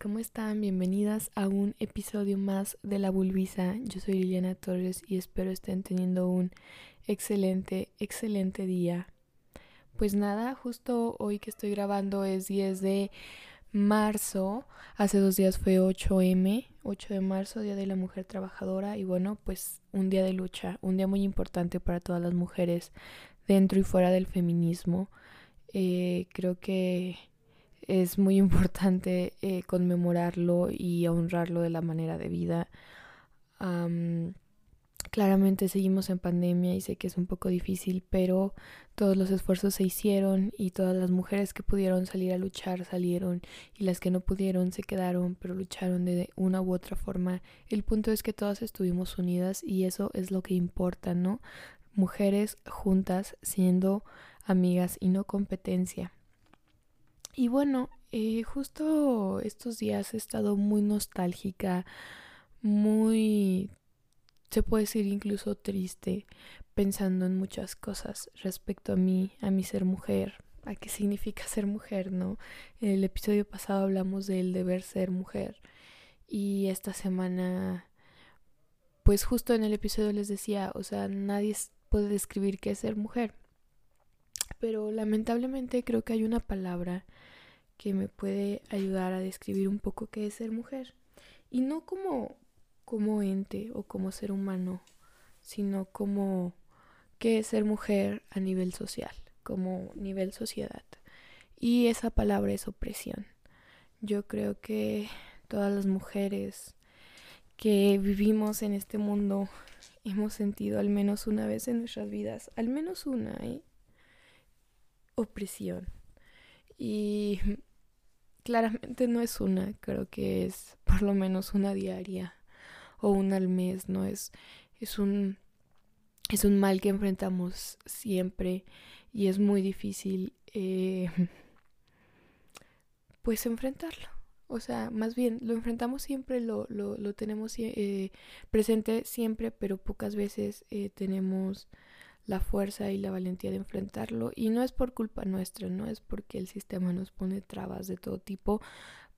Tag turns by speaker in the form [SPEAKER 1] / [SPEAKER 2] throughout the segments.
[SPEAKER 1] ¿cómo están? Bienvenidas a un episodio más de La Bulbisa. Yo soy Liliana Torres y espero estén teniendo un excelente, excelente día. Pues nada, justo hoy que estoy grabando es 10 de marzo. Hace dos días fue 8M, 8 de marzo, Día de la Mujer Trabajadora. Y bueno, pues un día de lucha, un día muy importante para todas las mujeres dentro y fuera del feminismo. Eh, creo que es muy importante eh, conmemorarlo y honrarlo de la manera de vida. claramente seguimos en pandemia y sé que es un poco difícil, pero todos los esfuerzos se hicieron y todas las mujeres que pudieron salir a luchar salieron y las que no pudieron se quedaron, pero lucharon de una u otra forma. El punto es que todas estuvimos unidas y eso es lo que importa, ¿no? Mujeres juntas siendo amigas y no competencia. Y bueno, eh, justo estos días he estado muy nostálgica, muy, se puede decir incluso triste, pensando en muchas cosas respecto a mí, a mi ser mujer, a qué significa ser mujer, ¿no? En el episodio pasado hablamos del deber ser mujer y esta semana, pues justo en el episodio les decía, o sea, nadie puede describir qué es ser mujer pero lamentablemente creo que hay una palabra que me puede ayudar a describir un poco qué es ser mujer. Y no como, como ente o como ser humano, sino como qué es ser mujer a nivel social, como nivel sociedad. Y esa palabra es opresión. Yo creo que todas las mujeres que vivimos en este mundo hemos sentido al menos una vez en nuestras vidas, al menos una, ¿eh? Opresión. Y claramente no es una, creo que es por lo menos una diaria o una al mes, ¿no? Es, es un es un mal que enfrentamos siempre y es muy difícil eh, pues enfrentarlo. O sea, más bien lo enfrentamos siempre, lo, lo, lo tenemos eh, presente siempre, pero pocas veces eh, tenemos la fuerza y la valentía de enfrentarlo. Y no es por culpa nuestra, no es porque el sistema nos pone trabas de todo tipo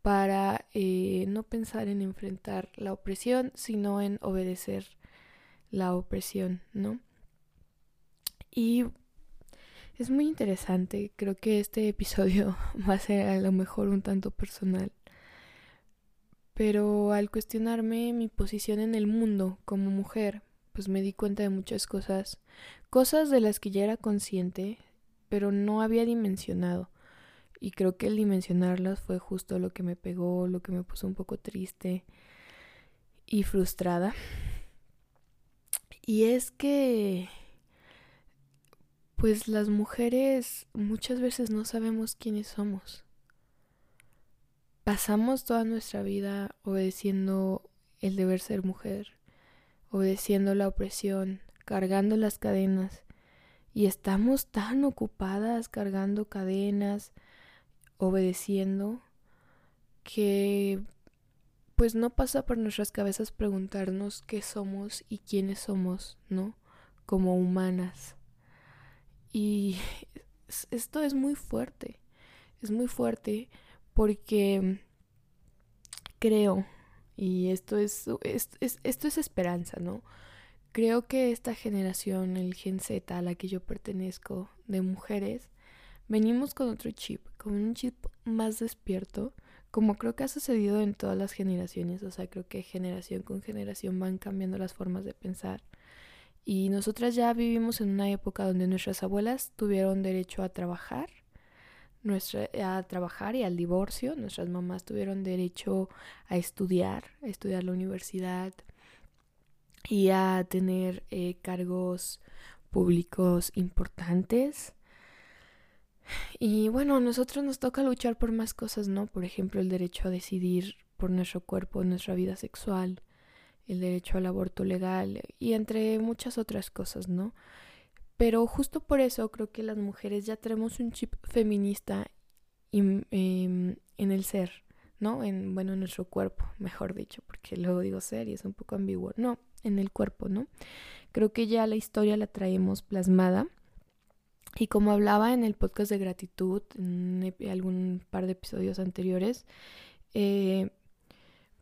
[SPEAKER 1] para eh, no pensar en enfrentar la opresión, sino en obedecer la opresión, ¿no? Y es muy interesante, creo que este episodio va a ser a lo mejor un tanto personal, pero al cuestionarme mi posición en el mundo como mujer, pues me di cuenta de muchas cosas, cosas de las que ya era consciente, pero no había dimensionado. Y creo que el dimensionarlas fue justo lo que me pegó, lo que me puso un poco triste y frustrada. Y es que, pues las mujeres muchas veces no sabemos quiénes somos. Pasamos toda nuestra vida obedeciendo el deber ser mujer, obedeciendo la opresión, cargando las cadenas. Y estamos tan ocupadas cargando cadenas, obedeciendo, que pues no pasa por nuestras cabezas preguntarnos qué somos y quiénes somos, ¿no? Como humanas. Y esto es muy fuerte, es muy fuerte porque creo y esto es, esto es esperanza, ¿no? Creo que esta generación, el Gen Z a la que yo pertenezco, de mujeres, venimos con otro chip, con un chip más despierto, como creo que ha sucedido en todas las generaciones, o sea, creo que generación con generación van cambiando las formas de pensar. Y nosotras ya vivimos en una época donde nuestras abuelas tuvieron derecho a trabajar nuestra, a trabajar y al divorcio. Nuestras mamás tuvieron derecho a estudiar, a estudiar la universidad y a tener eh, cargos públicos importantes. Y bueno, a nosotros nos toca luchar por más cosas, ¿no? Por ejemplo, el derecho a decidir por nuestro cuerpo, nuestra vida sexual, el derecho al aborto legal y entre muchas otras cosas, ¿no? Pero justo por eso creo que las mujeres ya tenemos un chip feminista em, en el ser, ¿no? En, bueno, en nuestro cuerpo, mejor dicho, porque luego digo ser y es un poco ambiguo. No, en el cuerpo, ¿no? Creo que ya la historia la traemos plasmada. Y como hablaba en el podcast de gratitud, en algún par de episodios anteriores, eh,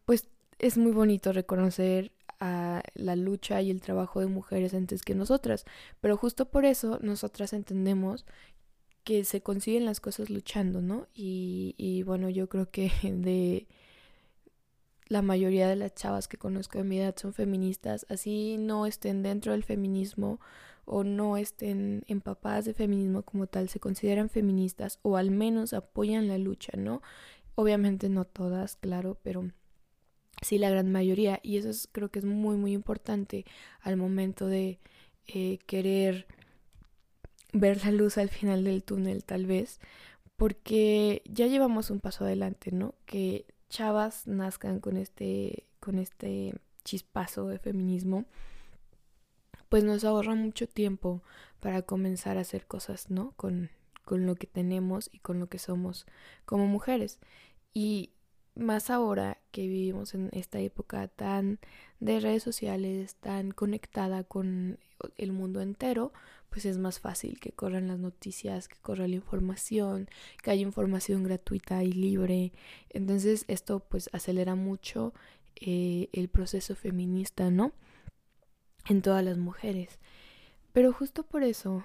[SPEAKER 1] pues es muy bonito reconocer a la lucha y el trabajo de mujeres antes que nosotras, pero justo por eso nosotras entendemos que se consiguen las cosas luchando, ¿no? Y, y bueno, yo creo que de la mayoría de las chavas que conozco de mi edad son feministas, así no estén dentro del feminismo o no estén empapadas de feminismo como tal, se consideran feministas o al menos apoyan la lucha, ¿no? Obviamente no todas, claro, pero sí la gran mayoría y eso creo que es muy muy importante al momento de eh, querer ver la luz al final del túnel tal vez porque ya llevamos un paso adelante, ¿no? Que chavas nazcan con este con este chispazo de feminismo pues nos ahorra mucho tiempo para comenzar a hacer cosas, ¿no? Con, con lo que tenemos y con lo que somos como mujeres. Y más ahora que vivimos en esta época tan de redes sociales, tan conectada con el mundo entero, pues es más fácil que corran las noticias, que corra la información, que haya información gratuita y libre. Entonces esto pues acelera mucho eh, el proceso feminista, ¿no? en todas las mujeres. Pero justo por eso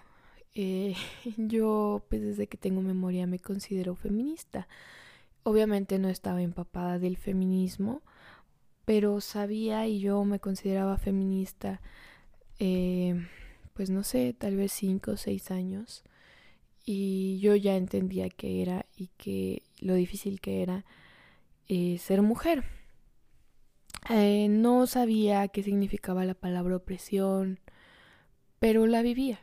[SPEAKER 1] eh, yo, pues desde que tengo memoria, me considero feminista. Obviamente no estaba empapada del feminismo, pero sabía y yo me consideraba feminista, eh, pues no sé, tal vez cinco o seis años. Y yo ya entendía que era y que lo difícil que era eh, ser mujer. Eh, no sabía qué significaba la palabra opresión, pero la vivía,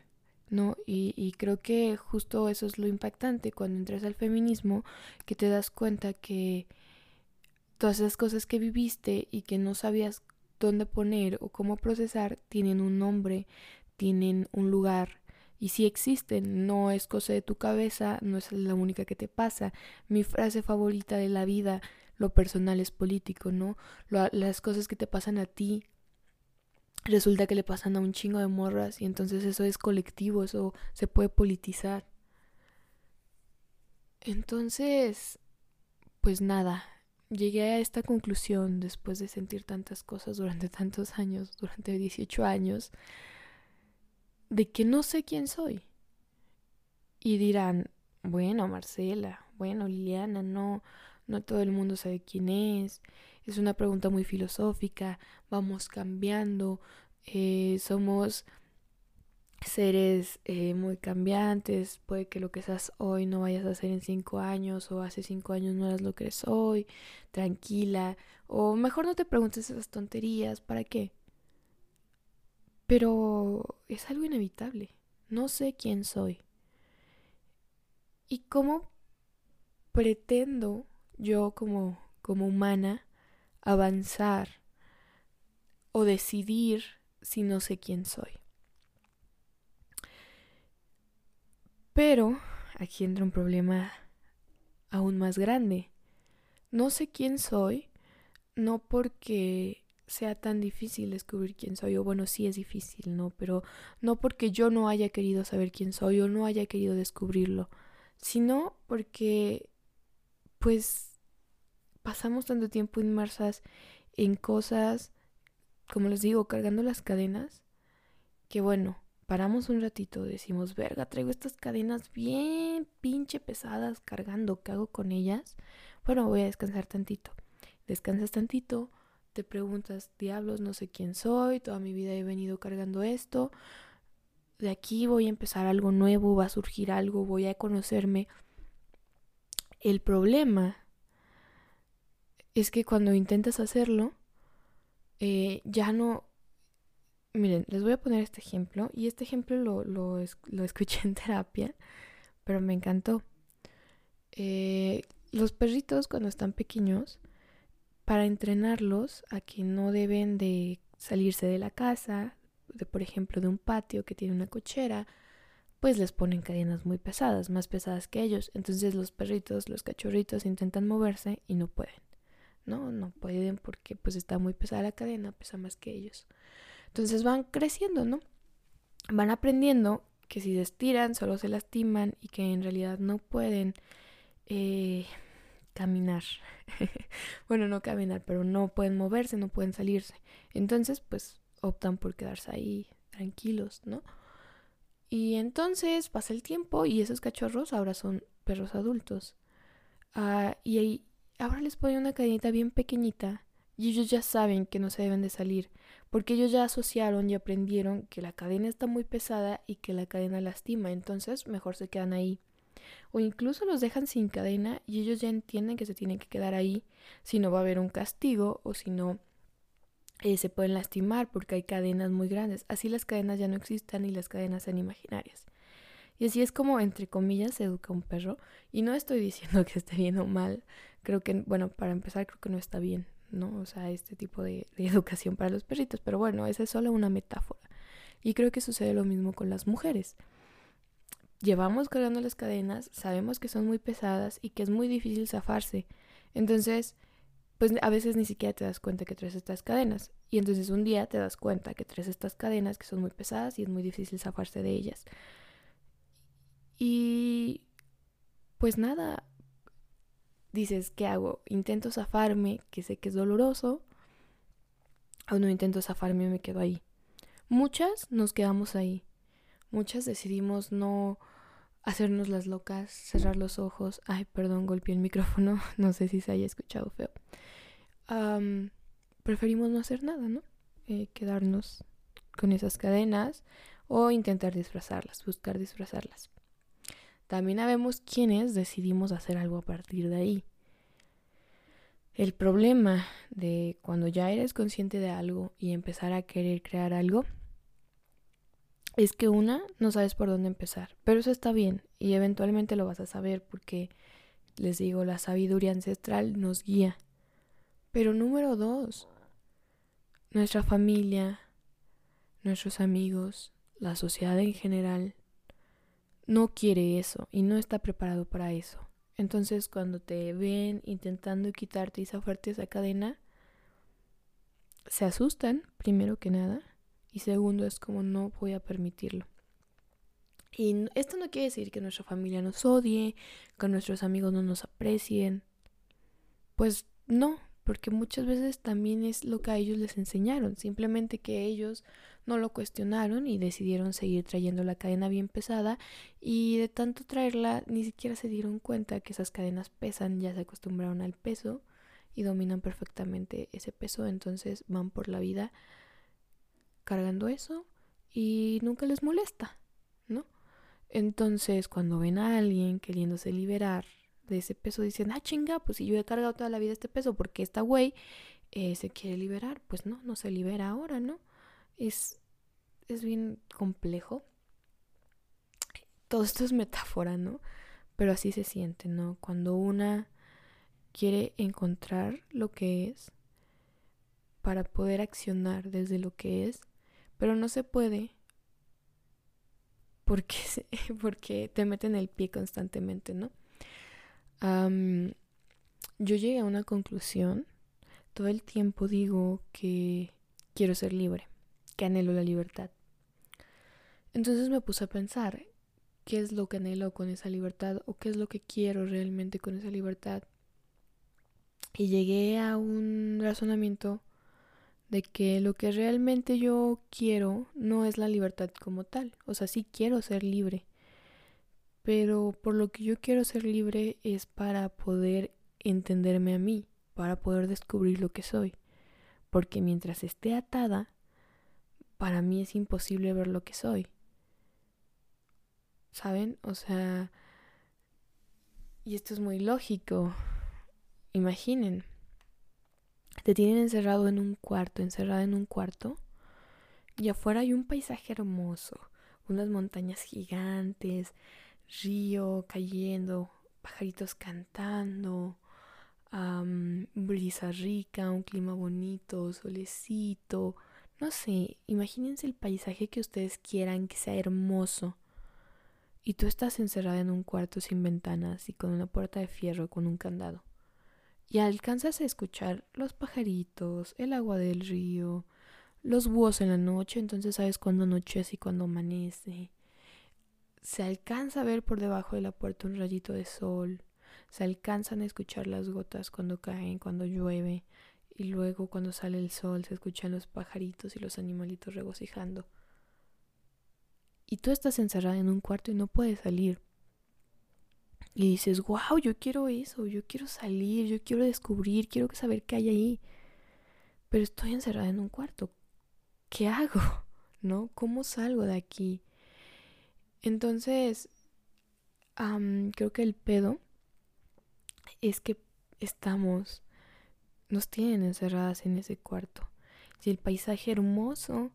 [SPEAKER 1] ¿no? Y, y, creo que justo eso es lo impactante cuando entras al feminismo, que te das cuenta que todas esas cosas que viviste y que no sabías dónde poner o cómo procesar tienen un nombre, tienen un lugar y sí existen, no es cosa de tu cabeza, no es la única que te pasa. Mi frase favorita de la vida lo personal es político, ¿no? las cosas que te pasan a ti resulta que le pasan a un chingo de morras y entonces eso es colectivo, eso se puede politizar. Entonces, pues nada, llegué a esta conclusión después de sentir tantas cosas durante tantos años, durante 18 años, de que no sé quién soy. Y dirán, bueno, Marcela, bueno, Liliana, no, no todo el mundo sabe quién es, es una pregunta muy filosófica, vamos cambiando, eh, somos seres eh, muy cambiantes, puede que lo que seas hoy no vayas a hacer en cinco años o hace cinco años no eras lo que eres hoy, tranquila, o mejor no te preguntes esas tonterías, ¿para qué? Pero es algo inevitable, no sé quién soy. ¿Y cómo pretendo yo como, como humana avanzar o decidir si no sé quién soy. Pero aquí entra un problema aún más grande. No sé quién soy, no porque sea tan difícil descubrir quién soy, o bueno, sí es difícil, ¿no? Pero no porque yo no haya querido saber quién soy o no haya querido descubrirlo, sino porque pues pasamos tanto tiempo inmersas en cosas, como les digo, cargando las cadenas, que bueno, paramos un ratito, decimos, verga, traigo estas cadenas bien pinche pesadas cargando, ¿qué hago con ellas? Bueno, voy a descansar tantito. Descansas tantito, te preguntas, diablos, no sé quién soy, toda mi vida he venido cargando esto, de aquí voy a empezar algo nuevo, va a surgir algo, voy a conocerme el problema es que cuando intentas hacerlo, eh, ya no... Miren, les voy a poner este ejemplo. Y este ejemplo lo, lo, escuché en terapia, pero me encantó. Eh, los perritos cuando están pequeños, para entrenarlos a que no deben de salirse de la casa, de por ejemplo de un patio que tiene una cochera, pues les ponen cadenas muy pesadas, más pesadas que ellos. Entonces los perritos, los cachorritos intentan moverse y no pueden. No, no pueden porque pues está muy pesada la cadena, pesa más que ellos. Entonces van creciendo, ¿no? Van aprendiendo que si se estiran solo se lastiman y que en realidad no pueden eh, caminar. bueno, no caminar, pero no pueden moverse, no pueden salirse. Entonces, pues optan por quedarse ahí tranquilos, ¿no? Y entonces pasa el tiempo y esos cachorros ahora son perros adultos. Ah, y ahí, ahora les ponen una cadenita bien pequeñita y ellos ya saben que no se deben de salir, porque ellos ya asociaron y aprendieron que la cadena está muy pesada y que la cadena lastima, entonces mejor se quedan ahí. O incluso los dejan sin cadena y ellos ya entienden que se tienen que quedar ahí, si no va a haber un castigo o si no eh, se pueden lastimar porque hay cadenas muy grandes. Así las cadenas ya no existan y las cadenas sean imaginarias. Y así es como, entre comillas, se educa un perro. Y no estoy diciendo que esté bien o mal. Creo que, bueno, para empezar, creo que no está bien. ¿no? O sea, este tipo de, educación para los perritos. Pero bueno, esa es solo una metáfora. Y creo que sucede lo mismo con las mujeres. Llevamos cargando las cadenas, sabemos que son muy pesadas y que es muy difícil zafarse. Entonces, pues a veces ni siquiera te das cuenta que traes estas cadenas. Y entonces un día te das cuenta que traes estas cadenas que son muy pesadas y es muy difícil zafarse de ellas. Y pues nada, dices, ¿qué hago? Intento zafarme, que sé que es doloroso, o no intento zafarme me quedo ahí. Muchas nos quedamos ahí. Muchas decidimos no hacernos las locas, cerrar los ojos. Ay, perdón, golpeé el micrófono. No sé si se haya escuchado feo. preferimos no hacer nada, ¿no? Eh, quedarnos con esas cadenas o intentar disfrazarlas, buscar disfrazarlas. También habemos quienes decidimos hacer algo a partir de ahí. El problema de cuando ya eres consciente de algo y empezar a querer crear algo es que una, no sabes por dónde empezar, pero eso está bien y eventualmente lo vas a saber porque, les digo, la sabiduría ancestral nos guía. Pero número dos, nuestra familia, nuestros amigos, la sociedad en general, no quiere eso y no está preparado para eso. Entonces cuando te ven intentando quitarte esa fuerte esa cadena, se asustan, primero que nada, y segundo es como no voy a permitirlo. Y esto no quiere decir que nuestra familia nos odie, que nuestros amigos no nos aprecien. Pues no, porque muchas veces también es lo que a ellos les enseñaron, simplemente que ellos no lo cuestionaron y decidieron seguir trayendo la cadena bien pesada y de tanto traerla ni siquiera se dieron cuenta que esas cadenas pesan, ya se acostumbraron al peso y dominan perfectamente ese peso, entonces van por la vida cargando eso y nunca les molesta, ¿no? Entonces cuando ven a alguien queriéndose liberar de ese peso, dicen, ah, chinga, pues si yo he cargado toda la vida este peso porque esta güey eh, se quiere liberar, pues no, no se libera ahora, ¿no? es, es bien complejo. Todo esto es metáfora, ¿no? Pero así se siente, ¿no? Cuando una quiere encontrar lo que es para poder accionar desde lo que es, pero no se puede porque, porque te meten el pie constantemente, ¿no? yo llegué a una conclusión, todo el tiempo digo que quiero ser libre que anhelo la libertad. Entonces me puse a pensar qué es lo que anhelo con esa libertad o qué es lo que quiero realmente con esa libertad. Y llegué a un razonamiento de que lo que realmente yo quiero no es la libertad como tal. O sea, sí quiero ser libre. Pero por lo que yo quiero ser libre es para poder entenderme a mí, para poder descubrir lo que soy. Porque mientras esté atada, para mí es imposible ver lo que soy. ¿Saben? O sea, y esto es muy lógico. Imaginen, te tienen encerrado en un cuarto, encerrado en un cuarto, y afuera hay un paisaje hermoso, unas montañas gigantes, río cayendo, pajaritos cantando, brisa rica, un clima bonito, solecito, no sé, imagínense el paisaje que ustedes quieran que sea hermoso. Y tú estás encerrada en un cuarto sin ventanas y con una puerta de fierro con un candado. Y alcanzas a escuchar los pajaritos, el agua del río, los búhos en la noche, entonces sabes cuándo anochece y cuándo amanece. Se alcanza a ver por debajo de la puerta un rayito de sol. Se alcanzan a escuchar las gotas cuando caen, cuando llueve, y luego cuando sale el sol se escuchan los pajaritos y los animalitos regocijando. Y tú estás encerrada en un cuarto y no puedes salir. Y dices, wow, yo quiero eso, yo quiero salir, yo quiero descubrir, quiero saber qué hay ahí. Pero estoy encerrada en un cuarto. ¿Qué hago? ¿No? ¿Cómo salgo de aquí? Entonces, creo que el pedo es que estamos, nos tienen encerradas en ese cuarto. Si el paisaje hermoso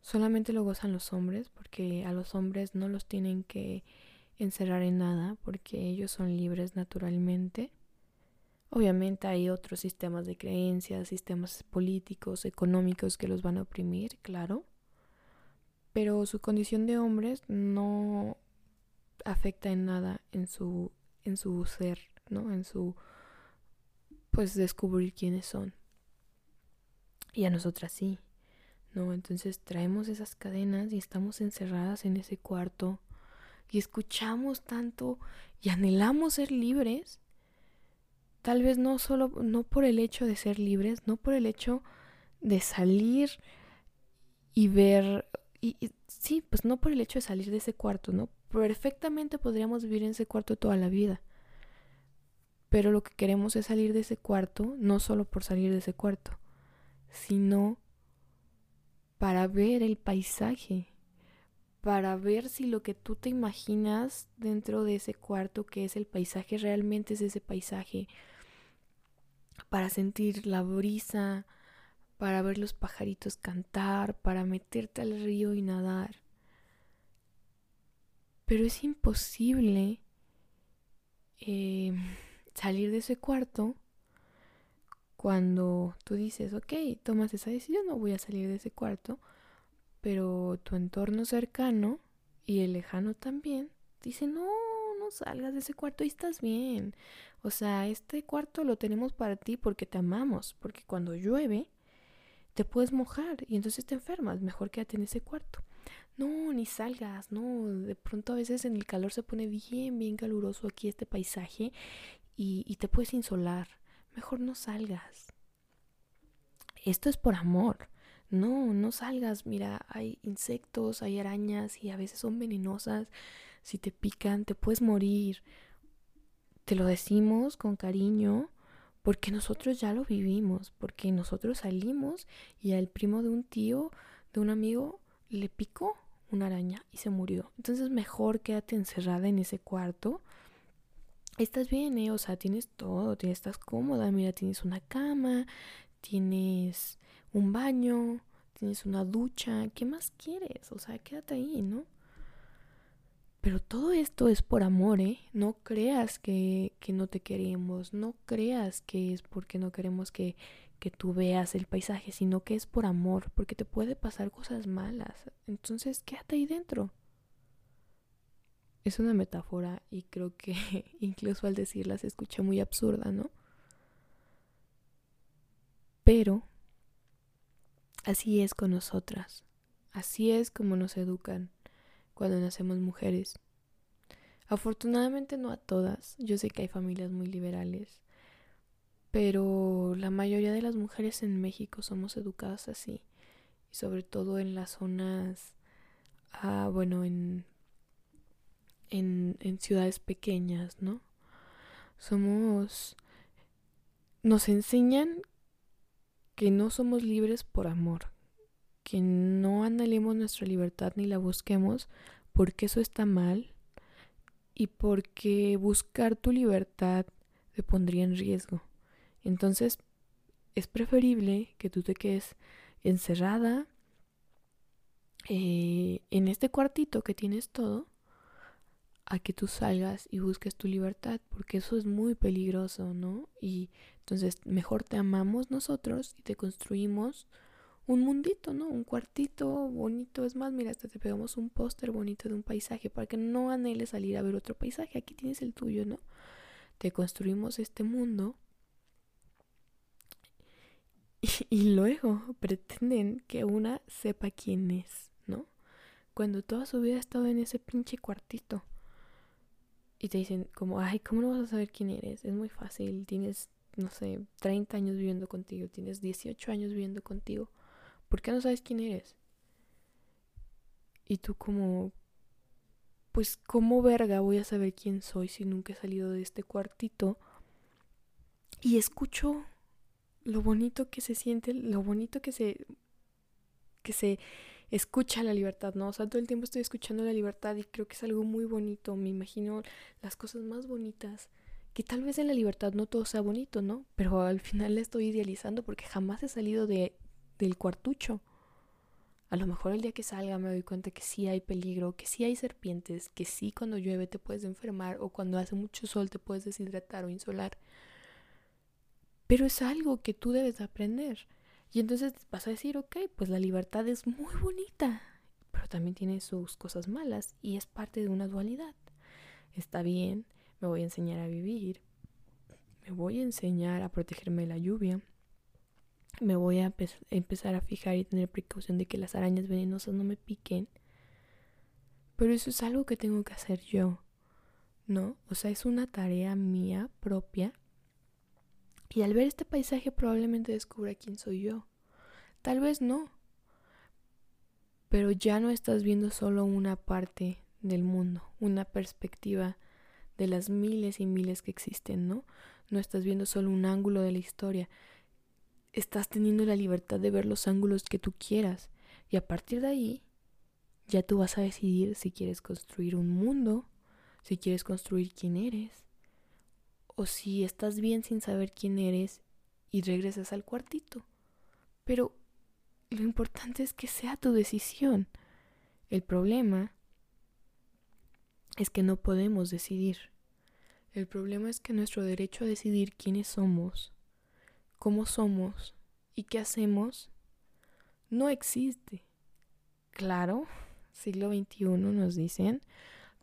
[SPEAKER 1] solamente lo gozan los hombres, porque a los hombres no los tienen que encerrar en nada, porque ellos son libres naturalmente. Obviamente hay otros sistemas de creencias, sistemas políticos, económicos que los van a oprimir, claro. Pero su condición de hombres no afecta en nada en su en su ser, ¿no? En su pues descubrir quiénes son. Y a nosotras sí. ¿No? Entonces traemos esas cadenas y estamos encerradas en ese cuarto y escuchamos tanto y anhelamos ser libres Tal vez no solo, no por el hecho de ser libres, no por el hecho de salir y ver, y, sí, pues no por el hecho de salir de ese cuarto, ¿no? Perfectamente podríamos vivir en ese cuarto toda la vida. Pero lo que queremos es salir de ese cuarto, no solo por salir de ese cuarto, sino para ver el paisaje, para ver si lo que tú te imaginas dentro de ese cuarto que es el paisaje realmente es ese paisaje, para sentir la brisa, para ver los pajaritos cantar, para meterte al río y nadar. Pero es imposible eh, salir de ese cuarto cuando tú dices, ok, tomas esa decisión, no voy a salir de ese cuarto, pero tu entorno cercano y el lejano también dice, no, no salgas de ese cuarto y estás bien. O sea, este cuarto lo tenemos para ti porque te amamos, porque cuando llueve te puedes mojar y entonces te enfermas, mejor quédate en ese cuarto. No, ni salgas, no, de pronto a veces en el calor se pone bien, bien caluroso aquí este paisaje y, y te puedes insolar, mejor no salgas. Esto es por amor. No, no salgas. Mira, hay insectos, hay arañas y a veces son venenosas. Si te pican, te puedes morir. Te lo decimos con cariño porque nosotros ya lo vivimos, porque nosotros salimos y al primo de un tío, de un amigo, le picó una araña y se murió. Entonces mejor quédate encerrada en ese cuarto. Estás bien, ¿eh? O sea, tienes todo, estás cómoda, mira, tienes una cama, tienes un baño, tienes una ducha, ¿qué más quieres? O sea, quédate ahí, ¿no? Pero todo esto es por amor, ¿eh? No creas que, que no te queremos, no creas que es porque no queremos que, que tú veas el paisaje, sino que es por amor, porque te puede pasar cosas malas. Entonces, quédate ahí dentro. Es una metáfora y creo que incluso al decirla se escucha muy absurda, ¿no? Pero así es con nosotras, así es como nos educan cuando nacemos mujeres. Afortunadamente no a todas, yo sé que hay familias muy liberales, pero la mayoría de las mujeres en México somos educadas así, y sobre todo en las zonas, ah, bueno, en, en, en ciudades pequeñas, ¿no? Somos, nos enseñan que no somos libres por amor, que no anhelemos nuestra libertad ni la busquemos porque eso está mal y porque buscar tu libertad te pondría en riesgo. Entonces es preferible que tú te quedes encerrada eh, en este cuartito que tienes todo a que tú salgas y busques tu libertad, porque eso es muy peligroso, ¿no? Y entonces mejor te amamos nosotros y te construimos un mundito, ¿no? Un cuartito bonito. Es más, mira, hasta te pegamos un póster bonito de un paisaje para que no anheles salir a ver otro paisaje. Aquí tienes el tuyo, ¿no? Te construimos este mundo y, y luego pretenden que una sepa quién es, ¿no? Cuando toda su vida ha estado en ese pinche cuartito y te dicen como, ay, ¿cómo no vas a saber quién eres? Es muy fácil, tienes, no sé, 30 años viviendo contigo, tienes 18 años viviendo contigo, ¿por qué no sabes quién eres? Y tú como, pues, ¿cómo verga voy a saber quién soy si nunca he salido de este cuartito? Y escucho lo bonito que se siente, lo bonito que se que se escucha la libertad, ¿no? O sea, todo el tiempo estoy escuchando la libertad y creo que es algo muy bonito. Me imagino las cosas más bonitas. Que tal vez en la libertad no todo sea bonito, ¿no? Pero al final la estoy idealizando porque jamás he salido de, del cuartucho. A lo mejor el día que salga me doy cuenta que sí hay peligro, que sí hay serpientes, que sí cuando llueve te puedes enfermar o cuando hace mucho sol te puedes deshidratar o insolar. Pero es algo que tú debes aprender. Y entonces vas a decir, ok, pues la libertad es muy bonita, pero también tiene sus cosas malas y es parte de una dualidad. Está bien, me voy a enseñar a vivir, me voy a enseñar a protegerme de la lluvia, me voy a empezar a fijar y tener precaución de que las arañas venenosas no me piquen. Pero eso es algo que tengo que hacer yo, ¿no? O sea, es una tarea mía propia y al ver este paisaje probablemente descubra quién soy yo. Tal vez no. Pero ya no estás viendo solo una parte del mundo, una perspectiva de las miles y miles que existen, ¿no? No estás viendo solo un ángulo de la historia. Estás teniendo la libertad de ver los ángulos que tú quieras. Y a partir de ahí, ya tú vas a decidir si quieres construir un mundo, si quieres construir quién eres, o si estás bien sin saber quién eres y regresas al cuartito. Pero lo importante es que sea tu decisión. El problema es que no podemos decidir. El problema es que nuestro derecho a decidir quiénes somos, cómo somos y qué hacemos no existe. Claro, siglo XXI nos dicen,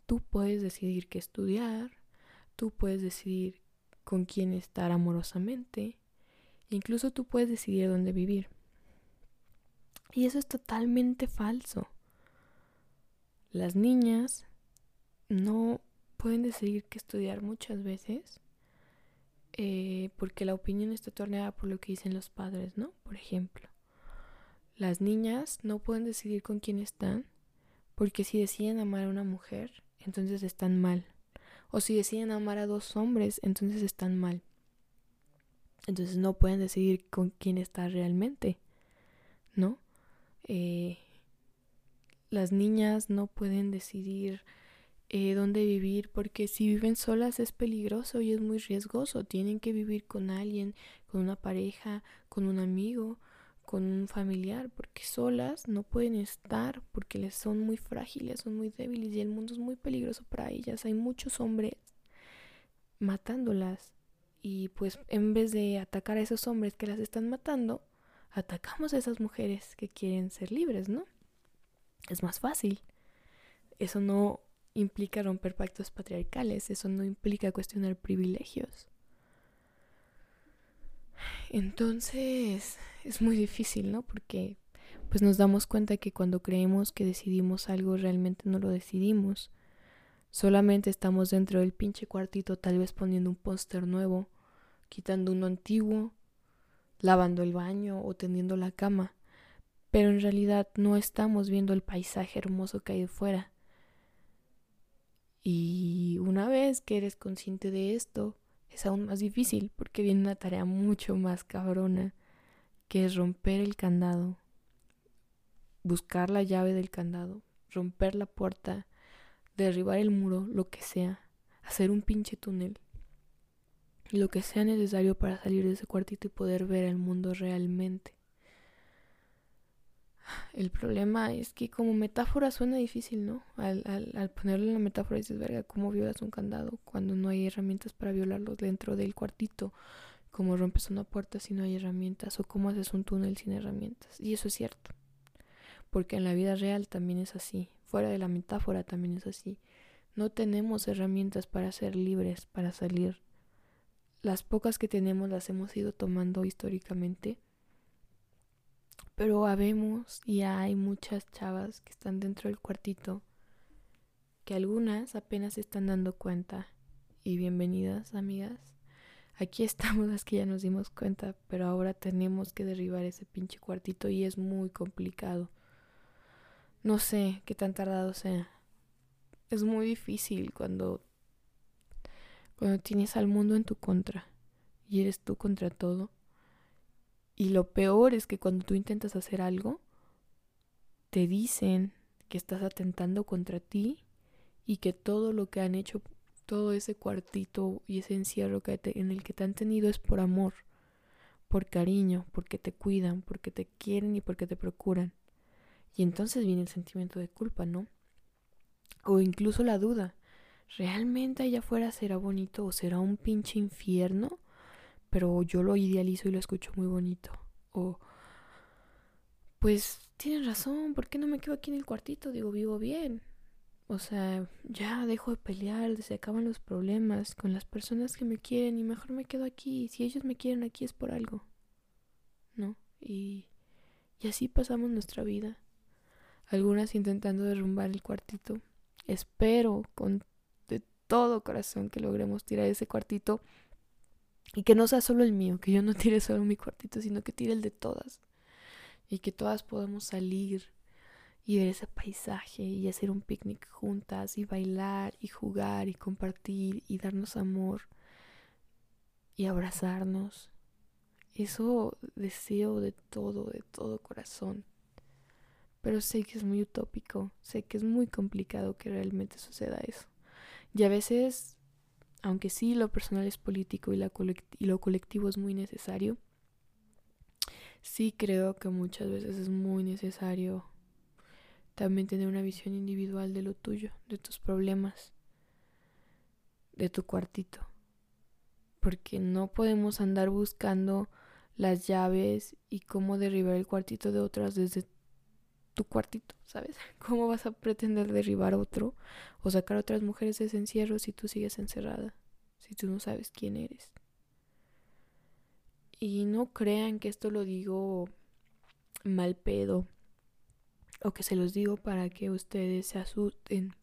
[SPEAKER 1] tú puedes decidir qué estudiar, tú puedes decidir con quién estar amorosamente. Incluso tú puedes decidir dónde vivir. Y eso es totalmente falso. Las niñas no pueden decidir qué estudiar muchas veces eh, porque la opinión está torneada por lo que dicen los padres, ¿no? Por ejemplo, las niñas no pueden decidir con quién están porque si deciden amar a una mujer, entonces están mal o si deciden amar a dos hombres, entonces están mal. Entonces no pueden decidir con quién está realmente, ¿no? Eh, las niñas no pueden decidir eh, dónde vivir porque si viven solas es peligroso y es muy riesgoso. Tienen que vivir con alguien, con una pareja, con un amigo, con un familiar, porque solas no pueden estar, porque les son muy frágiles, son muy débiles y el mundo es muy peligroso para ellas. Hay muchos hombres matándolas y pues en vez de atacar a esos hombres que las están matando, atacamos a esas mujeres que quieren ser libres, ¿no? Es más fácil. Eso no implica romper pactos patriarcales, eso no implica cuestionar privilegios. Entonces es muy difícil, ¿no? Porque pues nos damos cuenta que cuando creemos que decidimos algo realmente no lo decidimos. Solamente estamos dentro del pinche cuartito tal vez poniendo un póster nuevo, quitando uno antiguo, lavando el baño o tendiendo la cama, pero en realidad no estamos viendo el paisaje hermoso que hay de fuera. Y una vez que eres consciente de esto, es aún más difícil porque viene una tarea mucho más cabrona, que es romper el candado, buscar la llave del candado, romper la puerta, derribar el muro, lo que sea, hacer un pinche túnel, lo que sea necesario para salir de ese cuartito y poder ver el mundo realmente. El problema es que como metáfora suena difícil, ¿no? Al, al, al ponerle la metáfora dices, verga, ¿cómo violas un candado cuando no hay herramientas para violarlo dentro del cuartito? ¿Cómo rompes una puerta si no hay herramientas? ¿O cómo haces un túnel sin herramientas? Y eso es cierto. Porque en la vida real también es así. Fuera de la metáfora también es así. No tenemos herramientas para ser libres, para salir. Las pocas que tenemos las hemos ido tomando históricamente pero habemos y hay muchas chavas que están dentro del cuartito que algunas apenas se están dando cuenta. Y bienvenidas, amigas. Aquí estamos las que ya nos dimos cuenta, pero ahora tenemos que derribar ese pinche cuartito y es muy complicado. No sé qué tan tardado sea. Es muy difícil cuando cuando tienes al mundo en tu contra y eres tú contra todo. Y lo peor es que cuando tú intentas hacer algo, te dicen que estás atentando contra ti y que todo lo que han hecho, todo ese cuartito y ese encierro que en el que te han tenido es por amor, por cariño, porque te cuidan, porque te quieren y porque te procuran. Y entonces viene el sentimiento de culpa, ¿no? O incluso la duda. ¿Realmente allá afuera será bonito o será un pinche infierno? Pero yo lo idealizo y lo escucho muy bonito. O, pues tienes razón, ¿por qué no me quedo aquí en el cuartito? Digo, vivo bien. O sea, ya dejo de pelear, se acaban los problemas con las personas que me quieren y mejor me quedo aquí. Si ellos me quieren aquí es por algo. ¿No? Y, y así pasamos nuestra vida. Algunas intentando derrumbar el cuartito. Espero con de todo corazón que logremos tirar ese cuartito y que no sea solo el mío, que yo no tire solo mi cuartito, sino que tire el de todas. Y que todas podamos salir y ver ese paisaje y hacer un picnic juntas y bailar y jugar y compartir y darnos amor y abrazarnos. Eso deseo de todo, de todo corazón. Pero sé que es muy utópico, sé que es muy complicado que realmente suceda eso. Y a veces, aunque sí lo personal es político y, lo colectivo es muy necesario, sí creo que muchas veces es muy necesario también tener una visión individual de lo tuyo, de tus problemas, de tu cuartito. Porque no podemos andar buscando las llaves y cómo derribar el cuartito de otras desde tu cuartito, ¿sabes? ¿Cómo vas a pretender derribar otro o sacar a otras mujeres de ese encierro si tú sigues encerrada? Si tú no sabes quién eres. Y no crean que esto lo digo mal pedo o que se los digo para que ustedes se asusten.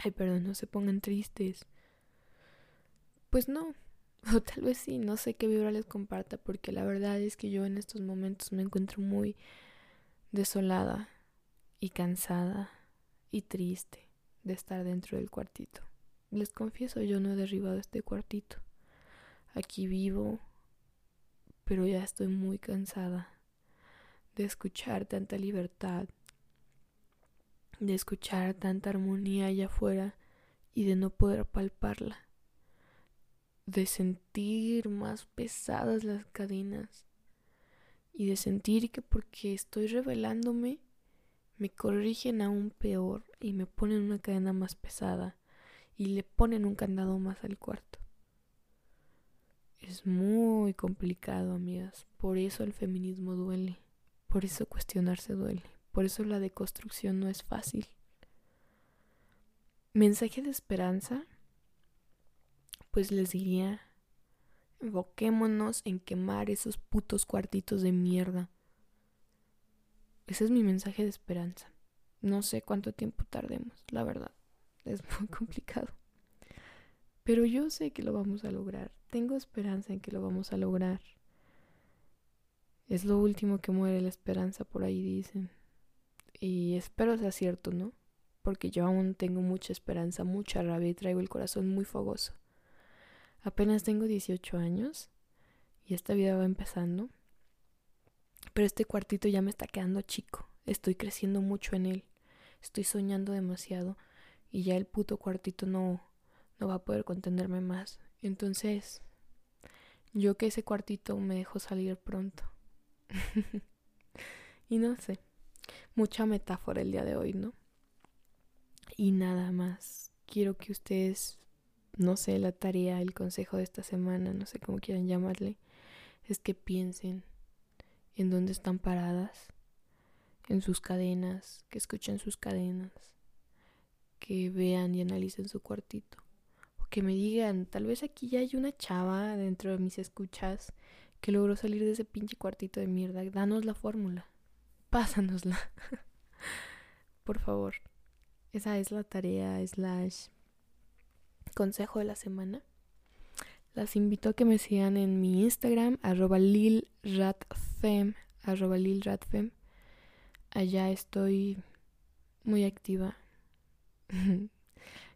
[SPEAKER 1] Ay, perdón, no se pongan tristes. Pues no, o tal vez sí, no sé qué vibra les comparta, porque la verdad es que yo en estos momentos me encuentro muy desolada y cansada y triste de estar dentro del cuartito. Les confieso, yo no he derribado este cuartito. Aquí vivo, pero ya estoy muy cansada de escuchar tanta libertad, de escuchar tanta armonía allá afuera y de no poder palparla, de sentir más pesadas las cadenas y de sentir que porque estoy revelándome me corrigen aún peor y me ponen una cadena más pesada y le ponen un candado más al cuarto. Es muy complicado, amigas. Por eso el feminismo duele. Por eso cuestionarse duele. Por eso la deconstrucción no es fácil. Mensaje de esperanza. Pues les diría, enfoquémonos en quemar esos putos cuartitos de mierda. Ese es mi mensaje de esperanza. No sé cuánto tiempo tardemos, la verdad. Es muy complicado. Pero yo sé que lo vamos a lograr. Tengo esperanza en que lo vamos a lograr. Es lo último que muere la esperanza, por ahí dicen. Y espero sea cierto, ¿no? Porque yo aún tengo mucha esperanza, mucha rabia y traigo el corazón muy fogoso. Apenas tengo 18 años y esta vida va empezando. Pero este cuartito ya me está quedando chico. Estoy creciendo mucho en él. Estoy soñando demasiado y ya el puto cuartito no no va a poder contenerme más. Entonces, yo que ese cuartito me dejó salir pronto. y no sé, mucha metáfora el día de hoy, ¿no? Y nada más, quiero que ustedes, no sé, la tarea, el consejo de esta semana, no sé cómo quieran llamarle, es que piensen en dónde están paradas, en sus cadenas, que escuchen sus cadenas, que vean y analicen su cuartito, o que me digan, tal vez aquí ya hay una chava dentro de mis escuchas que logró salir de ese pinche cuartito de mierda. Danos la fórmula. Pásanosla. Por favor. esa es la tarea slash consejo de la semana. Las invito a que me sigan en mi Instagram, arroba lilratfem, arroba lilratfem. Allá estoy muy activa.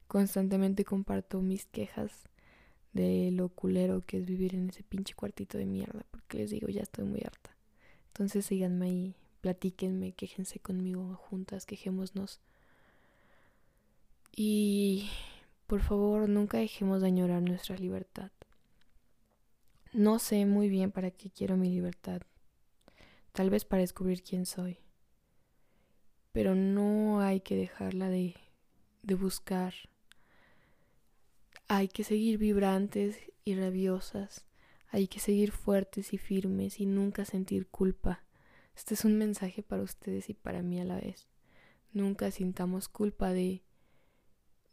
[SPEAKER 1] Constantemente comparto mis quejas de lo culero que es vivir en ese pinche cuartito de mierda, porque les digo, ya estoy muy harta. Entonces síganme ahí, platíquenme, quéjense conmigo juntas, quejémonos. Y por favor, nunca dejemos de añorar nuestra libertad. No sé muy bien para qué quiero mi libertad. Tal vez para descubrir quién soy. Pero no hay que dejarla de, de buscar hay que seguir vibrantes y rabiosas. Hay que seguir fuertes y firmes y nunca sentir culpa. Este es un mensaje para ustedes y para mí a la vez. Nunca sintamos culpa de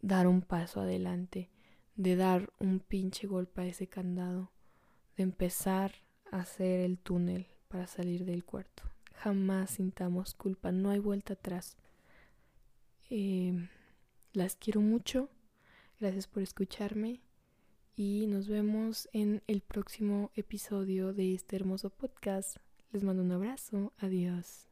[SPEAKER 1] dar un paso adelante, de dar un pinche golpe a ese candado, de empezar a hacer el túnel para salir del cuarto. Jamás sintamos culpa, no hay vuelta atrás. Eh, las quiero mucho Gracias por escucharme y nos vemos en el próximo episodio de este hermoso podcast. Les mando un abrazo. Adiós.